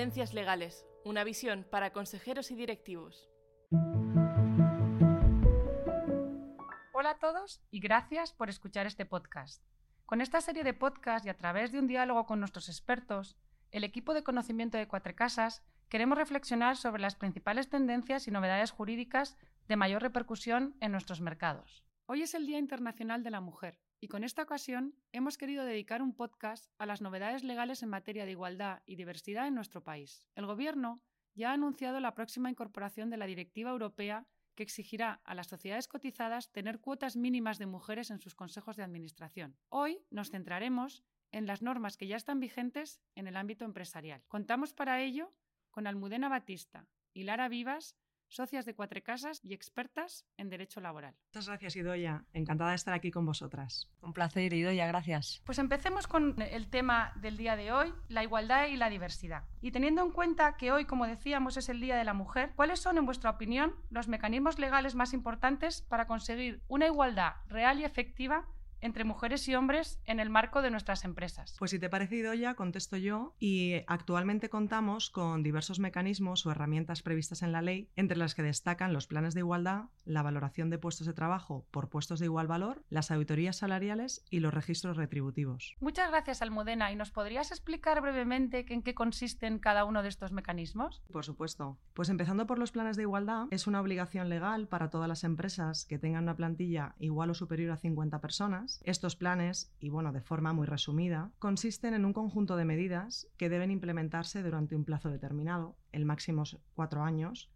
Tendencias Legales, una visión para consejeros y directivos. Hola a todos y gracias por escuchar este podcast. Con esta serie de podcasts y a través de un diálogo con nuestros expertos, el equipo de conocimiento de Cuatro Casas queremos reflexionar sobre las principales tendencias y novedades jurídicas de mayor repercusión en nuestros mercados. Hoy es el Día Internacional de la Mujer y con esta ocasión hemos querido dedicar un podcast a las novedades legales en materia de igualdad y diversidad en nuestro país. El Gobierno ya ha anunciado la próxima incorporación de la Directiva Europea que exigirá a las sociedades cotizadas tener cuotas mínimas de mujeres en sus consejos de administración. Hoy nos centraremos en las normas que ya están vigentes en el ámbito empresarial. Contamos para ello con Almudena Batista y Lara Vivas, socias de Cuatro Casas y expertas en derecho laboral. Muchas gracias, Idoya. Encantada de estar aquí con vosotras. Un placer, Idoya, gracias. Pues empecemos con el tema del día de hoy, la igualdad y la diversidad. Y teniendo en cuenta que hoy, como decíamos, es el Día de la Mujer, ¿cuáles son, en vuestra opinión, los mecanismos legales más importantes para conseguir una igualdad real y efectiva entre mujeres y hombres en el marco de nuestras empresas. Pues si te ha parecido ya, contesto yo, y actualmente contamos con diversos mecanismos o herramientas previstas en la ley, entre las que destacan los planes de igualdad, la valoración de puestos de trabajo por puestos de igual valor, las auditorías salariales y los registros retributivos. Muchas gracias, Almudena. ¿Y nos podrías explicar brevemente en qué consisten cada uno de estos mecanismos? Por supuesto. Pues empezando por los planes de igualdad, es una obligación legal para todas las empresas que tengan una plantilla igual o superior a 50 personas estos planes, y bueno, de forma muy resumida, consisten en un conjunto de medidas que deben implementarse durante un plazo determinado, el máximo cuatro años,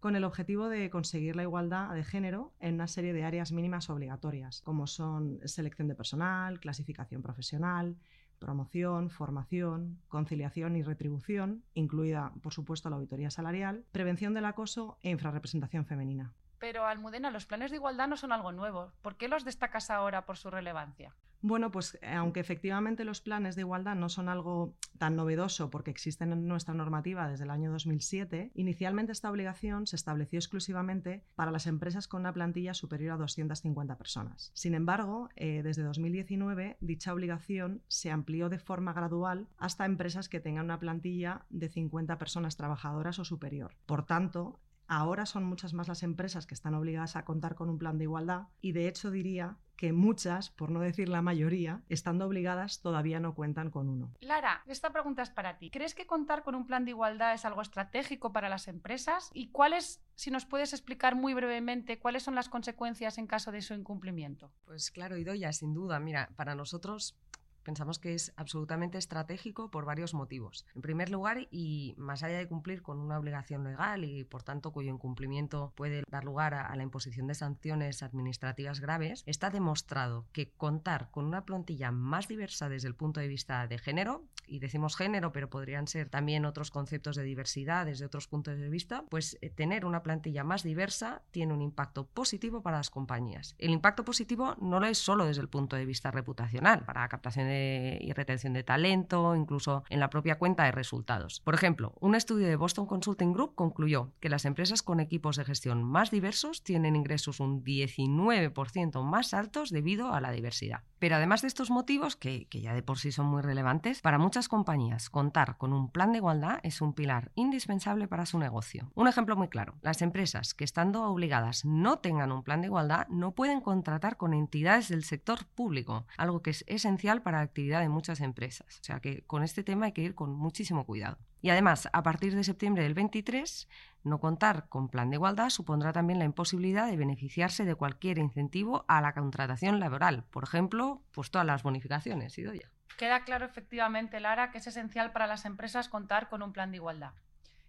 con el objetivo de conseguir la igualdad de género en una serie de áreas mínimas obligatorias, como son selección de personal, clasificación profesional, promoción, formación, conciliación y retribución, incluida, por supuesto, la auditoría salarial, prevención del acoso e infrarrepresentación femenina. Pero, Almudena, los planes de igualdad no son algo nuevo. ¿Por qué los destacas ahora por su relevancia? Bueno, pues eh, aunque efectivamente los planes de igualdad no son algo tan novedoso porque existen en nuestra normativa desde el año 2007, inicialmente esta obligación se estableció exclusivamente para las empresas con una plantilla superior a 250 personas. Sin embargo, eh, desde 2019 dicha obligación se amplió de forma gradual hasta empresas que tengan una plantilla de 50 personas trabajadoras o superior. Por tanto, Ahora son muchas más las empresas que están obligadas a contar con un plan de igualdad y de hecho diría que muchas, por no decir la mayoría, estando obligadas todavía no cuentan con uno. Lara, esta pregunta es para ti. ¿Crees que contar con un plan de igualdad es algo estratégico para las empresas? ¿Y cuáles, si nos puedes explicar muy brevemente, cuáles son las consecuencias en caso de su incumplimiento? Pues claro, Idoya, sin duda. Mira, para nosotros pensamos que es absolutamente estratégico por varios motivos. En primer lugar, y más allá de cumplir con una obligación legal y por tanto cuyo incumplimiento puede dar lugar a, la imposición de sanciones administrativas graves, está demostrado que contar con una plantilla más diversa desde el punto de vista de género, y decimos género, pero podrían ser también otros conceptos de diversidad desde otros puntos de vista, pues eh, tener una plantilla más diversa tiene un impacto positivo para las compañías. El impacto positivo no lo es solo desde el punto de vista reputacional, para captación de y retención de talento, incluso en la propia cuenta de resultados. Por ejemplo, un estudio de Boston Consulting Group concluyó que las empresas con equipos de gestión más diversos tienen ingresos un 19% más altos debido a la diversidad. Pero además de estos motivos, que, que ya de por sí son muy relevantes, para muchas compañías contar con un plan de igualdad es un pilar indispensable para su negocio. Un ejemplo muy claro, las empresas que estando obligadas no tengan un plan de igualdad no pueden contratar con entidades del sector público, algo que es esencial para actividad de muchas empresas. O sea que con este tema hay que ir con muchísimo cuidado. Y además, a partir de septiembre del 23, no contar con plan de igualdad supondrá también la imposibilidad de beneficiarse de cualquier incentivo a la contratación laboral. Por ejemplo, pues todas las bonificaciones, ya. Queda claro efectivamente, Lara, que es esencial para las empresas contar con un plan de igualdad.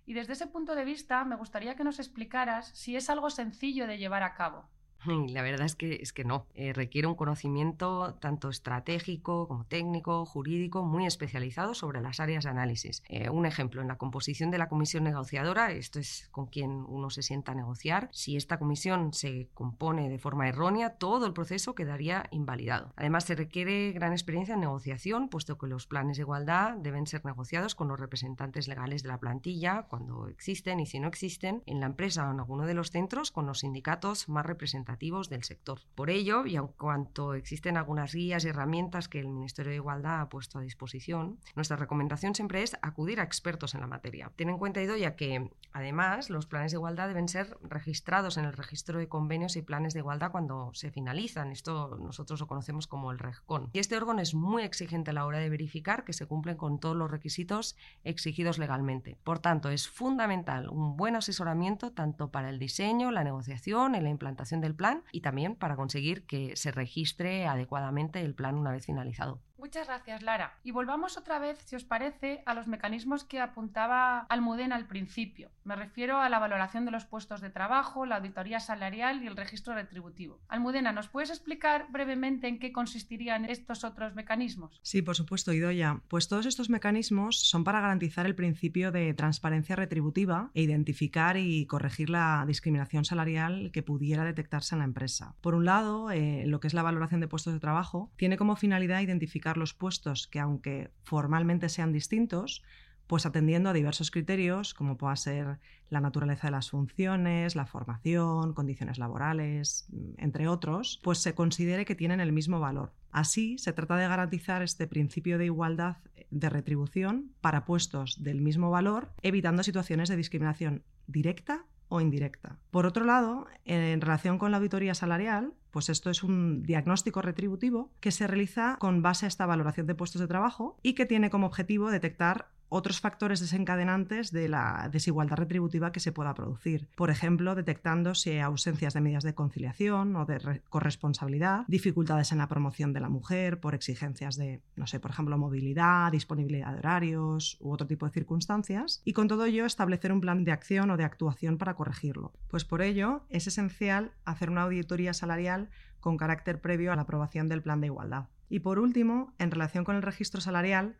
Y desde ese punto de vista, me gustaría que nos explicaras si es algo sencillo de llevar a cabo. La verdad es que, es que no. Eh, requiere un conocimiento tanto estratégico como técnico, jurídico, muy especializado sobre las áreas de análisis. Eh, un ejemplo, en la composición de la comisión negociadora, esto es con quien uno se sienta a negociar, si esta comisión se compone de forma errónea, todo el proceso quedaría invalidado. Además, se requiere gran experiencia en negociación, puesto que los planes de igualdad deben ser negociados con los representantes legales de la plantilla, cuando existen y si no existen, en la empresa o en alguno de los centros, con los sindicatos más representativos representativos del sector. Por ello, y aun cuanto existen algunas guías y herramientas que el Ministerio de Igualdad ha puesto a disposición, nuestra recomendación siempre es acudir a expertos en la materia. Ten en cuenta, Idoya, que además los planes de igualdad deben ser registrados en el registro de convenios y planes de igualdad cuando se finalizan. Esto nosotros lo conocemos como el REGCON. Y este órgano es muy exigente a la hora de verificar que se cumplen con todos los requisitos exigidos legalmente. Por tanto, es fundamental un buen asesoramiento tanto para el diseño, la negociación y la implantación del plan y también para conseguir que se registre adecuadamente el plan una vez finalizado. Muchas gracias, Lara. Y volvamos otra vez, si os parece, a los mecanismos que apuntaba Almudena al principio. Me refiero a la valoración de los puestos de trabajo, la auditoría salarial y el registro retributivo. Almudena, ¿nos puedes explicar brevemente en qué consistirían estos otros mecanismos? Sí, por supuesto, Idoya. Pues todos estos mecanismos son para garantizar el principio de transparencia retributiva e identificar y corregir la discriminación salarial que pudiera detectarse en la empresa. Por un lado, eh, lo que es la valoración de puestos de trabajo tiene como finalidad identificar los puestos que, aunque formalmente sean distintos, pues atendiendo a diversos criterios, como pueda ser la naturaleza de las funciones, la formación, condiciones laborales, entre otros, pues se considere que tienen el mismo valor. Así, se trata de garantizar este principio de igualdad de retribución para puestos del mismo valor, evitando situaciones de discriminación directa o indirecta. Por otro lado, en relación con la auditoría salarial, pues esto es un diagnóstico retributivo que se realiza con base a esta valoración de puestos de trabajo y que tiene como objetivo detectar otros factores desencadenantes de la desigualdad retributiva que se pueda producir. Por ejemplo, detectando si hay ausencias de medidas de conciliación o de corresponsabilidad, dificultades en la promoción de la mujer por exigencias de, no sé, por ejemplo, movilidad, disponibilidad de horarios u otro tipo de circunstancias, y con todo ello establecer un plan de acción o de actuación para corregirlo. Pues por ello es esencial hacer una auditoría salarial con carácter previo a la aprobación del plan de igualdad. Y por último, en relación con el registro salarial,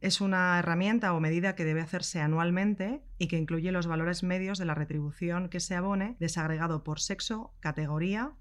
es una herramienta o medida que debe hacerse anualmente y que incluye los valores medios de la retribución que se abone desagregado por sexo, categoría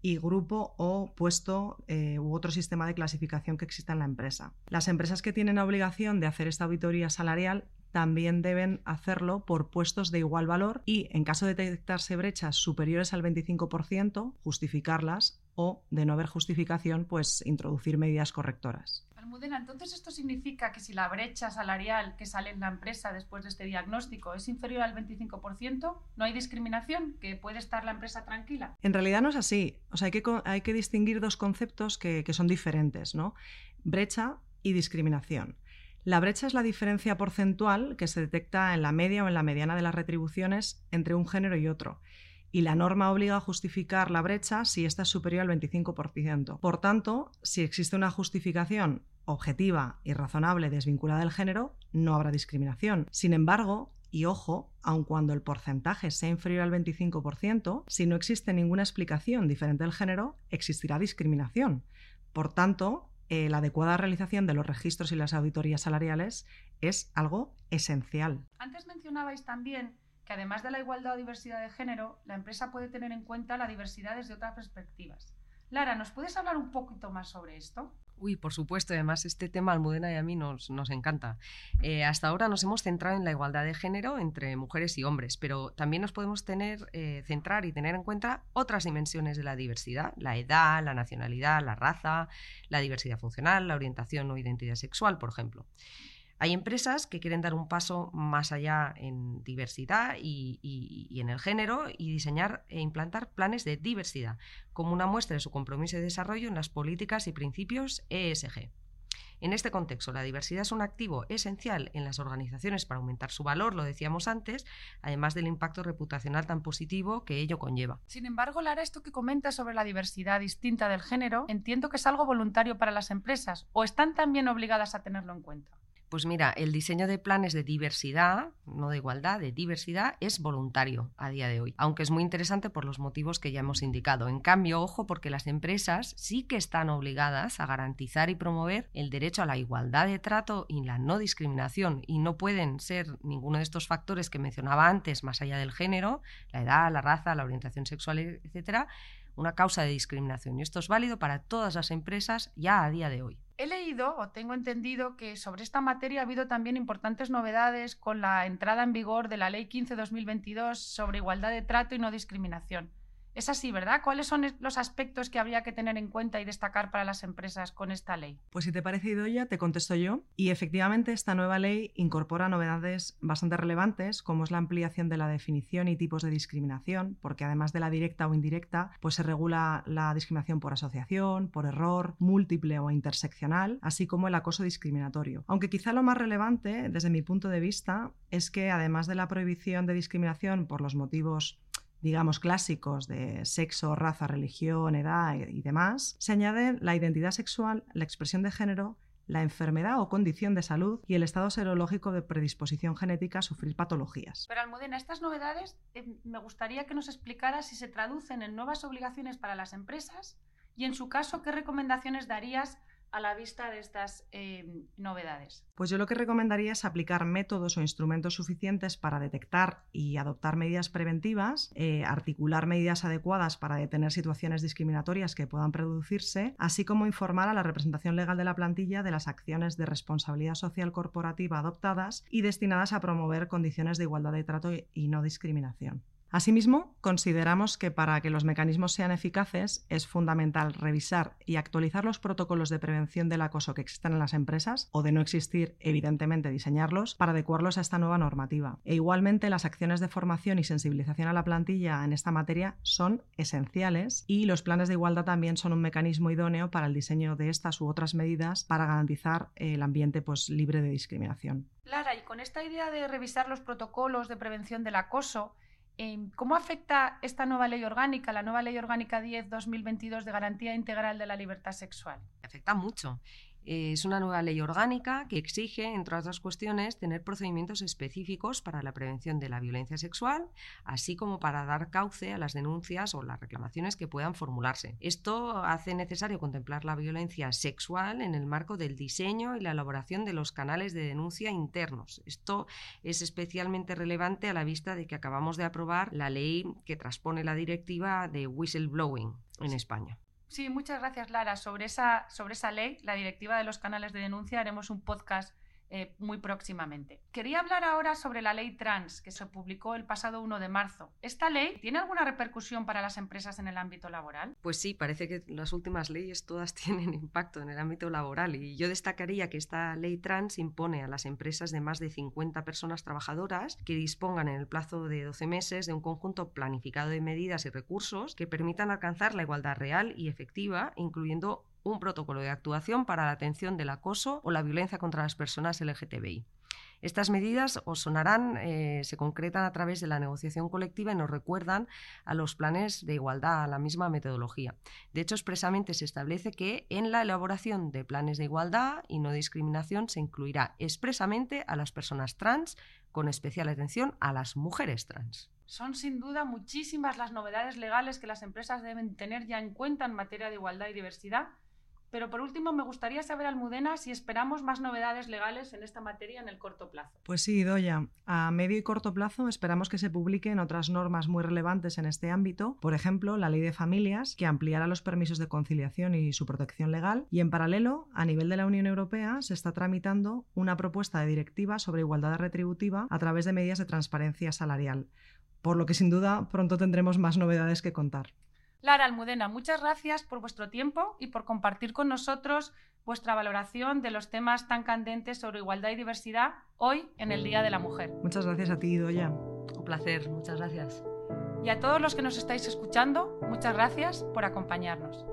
y grupo o puesto eh, u otro sistema de clasificación que exista en la empresa. Las empresas que tienen la obligación de hacer esta auditoría salarial también deben hacerlo por puestos de igual valor y, en caso de detectarse brechas superiores al 25%, justificarlas o, de no haber justificación, pues introducir medidas correctoras. Almudena, entonces esto significa que si la brecha salarial que sale en la empresa después de este diagnóstico es inferior al 25%, no hay discriminación, que puede estar la empresa tranquila. En realidad no es así. O sea, hay que, hay que distinguir dos conceptos que, que son diferentes, ¿no? Brecha y discriminación. La brecha es la diferencia porcentual que se detecta en la media o en la mediana de las retribuciones entre un género y otro y la norma obliga a justificar la brecha si ésta es superior al 25%. Por tanto, si existe una justificación objetiva y razonable desvinculada del género, no habrá discriminación. Sin embargo, y ojo, aun cuando el porcentaje sea inferior al 25%, si no existe ninguna explicación diferente del género, existirá discriminación. Por tanto, eh, la adecuada realización de los registros y las auditorías salariales es algo esencial. Antes mencionabais también que además de la igualdad o diversidad de género, la empresa puede tener en cuenta la diversidad desde otras perspectivas. Lara, ¿nos puedes hablar un poquito más sobre esto? Uy, por supuesto, además este tema Almudena y a mí nos, nos encanta. Eh, hasta ahora nos hemos centrado en la igualdad de género entre mujeres y hombres, pero también nos podemos tener, eh, centrar y tener en cuenta otras dimensiones de la diversidad, la edad, la nacionalidad, la raza, la diversidad funcional, la orientación o identidad sexual, por ejemplo. Hay empresas que quieren dar un paso más allá en diversidad y, en el género y diseñar e implantar planes de diversidad como una muestra de su compromiso de desarrollo en las políticas y principios ESG. En este contexto, la diversidad es un activo esencial en las organizaciones para aumentar su valor, lo decíamos antes, además del impacto reputacional tan positivo que ello conlleva. Sin embargo, Lara, esto que comentas sobre la diversidad distinta del género, entiendo que es algo voluntario para las empresas o están también obligadas a tenerlo en cuenta. Pues mira, el diseño de planes de diversidad, no de igualdad, de diversidad, es voluntario a día de hoy, aunque es muy interesante por los motivos que ya hemos indicado. En cambio, ojo, porque las empresas sí que están obligadas a garantizar y promover el derecho a la igualdad de trato y la no discriminación, y no pueden ser ninguno de estos factores que mencionaba antes, más allá del género, la edad, la raza, la orientación sexual, etcétera, una causa de discriminación. Y esto es válido para todas las empresas ya a día de hoy. He leído o tengo entendido que sobre esta materia ha habido también importantes novedades con la entrada en vigor de la Ley 15-2022 sobre igualdad de trato y no discriminación. Es así, ¿verdad? ¿Cuáles son los aspectos que habría que tener en cuenta y destacar para las empresas con esta ley? Pues si te parece ya te contesto yo. Y efectivamente esta nueva ley incorpora novedades bastante relevantes, como es la ampliación de la definición y tipos de discriminación, porque además de la directa o indirecta, pues se regula la discriminación por asociación, por error, múltiple o interseccional, así como el acoso discriminatorio. Aunque quizá lo más relevante, desde mi punto de vista, es que además de la prohibición de discriminación por los motivos digamos, clásicos de sexo, raza, religión, edad y demás, se añaden la identidad sexual, la expresión de género, la enfermedad o condición de salud y el estado serológico de predisposición genética a sufrir patologías. Pero Almudena, estas novedades eh, me gustaría que nos explicara si se traducen en nuevas obligaciones para las empresas y, en su caso, qué recomendaciones darías a la vista de estas eh, novedades? Pues yo lo que recomendaría es aplicar métodos o instrumentos suficientes para detectar y adoptar medidas preventivas, eh, articular medidas adecuadas para detener situaciones discriminatorias que puedan producirse, así como informar a la representación legal de la plantilla de las acciones de responsabilidad social corporativa adoptadas y destinadas a promover condiciones de igualdad de trato y no discriminación. Asimismo, consideramos que para que los mecanismos sean eficaces es fundamental revisar y actualizar los protocolos de prevención del acoso que existen en las empresas o de no existir, evidentemente, diseñarlos para adecuarlos a esta nueva normativa. E igualmente, las acciones de formación y sensibilización a la plantilla en esta materia son esenciales y los planes de igualdad también son un mecanismo idóneo para el diseño de estas u otras medidas para garantizar el ambiente pues, libre de discriminación. Lara, y con esta idea de revisar los protocolos de prevención del acoso, ¿Cómo afecta esta nueva ley orgánica, la nueva ley orgánica 10-2022 de garantía integral de la libertad sexual? Afecta mucho es una nueva ley orgánica que exige, entre otras cuestiones, tener procedimientos específicos para la prevención de la violencia sexual, así como para dar cauce a las denuncias o las reclamaciones que puedan formularse. Esto hace necesario contemplar la violencia sexual en el marco del diseño y la elaboración de los canales de denuncia internos. Esto es especialmente relevante a la vista de que acabamos de aprobar la ley que transpone la directiva de whistleblowing en España. Sí, muchas gracias, Lara. Sobre esa, sobre esa ley, la directiva de los canales de denuncia, haremos un podcast eh, muy próximamente. Quería hablar ahora sobre la ley trans que se publicó el pasado 1 de marzo. ¿Esta ley tiene alguna repercusión para las empresas en el ámbito laboral? Pues sí, parece que las últimas leyes todas tienen impacto en el ámbito laboral y yo destacaría que esta ley trans impone a las empresas de más de 50 personas trabajadoras que dispongan en el plazo de 12 meses de un conjunto planificado de medidas y recursos que permitan alcanzar la igualdad real y efectiva, incluyendo un protocolo de actuación para la atención del acoso o la violencia contra las personas LGTBI. Estas medidas os sonarán, eh, se concretan a través de la negociación colectiva y nos recuerdan a los planes de igualdad, a la misma metodología. De hecho, expresamente se establece que en la elaboración de planes de igualdad y no discriminación se incluirá expresamente a las personas trans, con especial atención a las mujeres trans. Son sin duda muchísimas las novedades legales que las empresas deben tener ya en cuenta en materia de igualdad y diversidad pero por último, me gustaría saber, Almudena, si esperamos más novedades legales en esta materia en el corto plazo. Pues sí, Doya. A medio y corto plazo esperamos que se publiquen otras normas muy relevantes en este ámbito, por ejemplo, la Ley de Familias, que ampliará los permisos de conciliación y su protección legal, y en paralelo, a nivel de la Unión Europea, se está tramitando una propuesta de directiva sobre igualdad retributiva a través de medidas de transparencia salarial, por lo que sin duda pronto tendremos más novedades que contar. Lara Almudena, muchas gracias por vuestro tiempo y por compartir con nosotros vuestra valoración de los temas tan candentes sobre igualdad y diversidad hoy en el Día de la Mujer. Muchas gracias a ti, Doya. Un placer, muchas gracias. Y a todos los que nos estáis escuchando, muchas gracias por acompañarnos.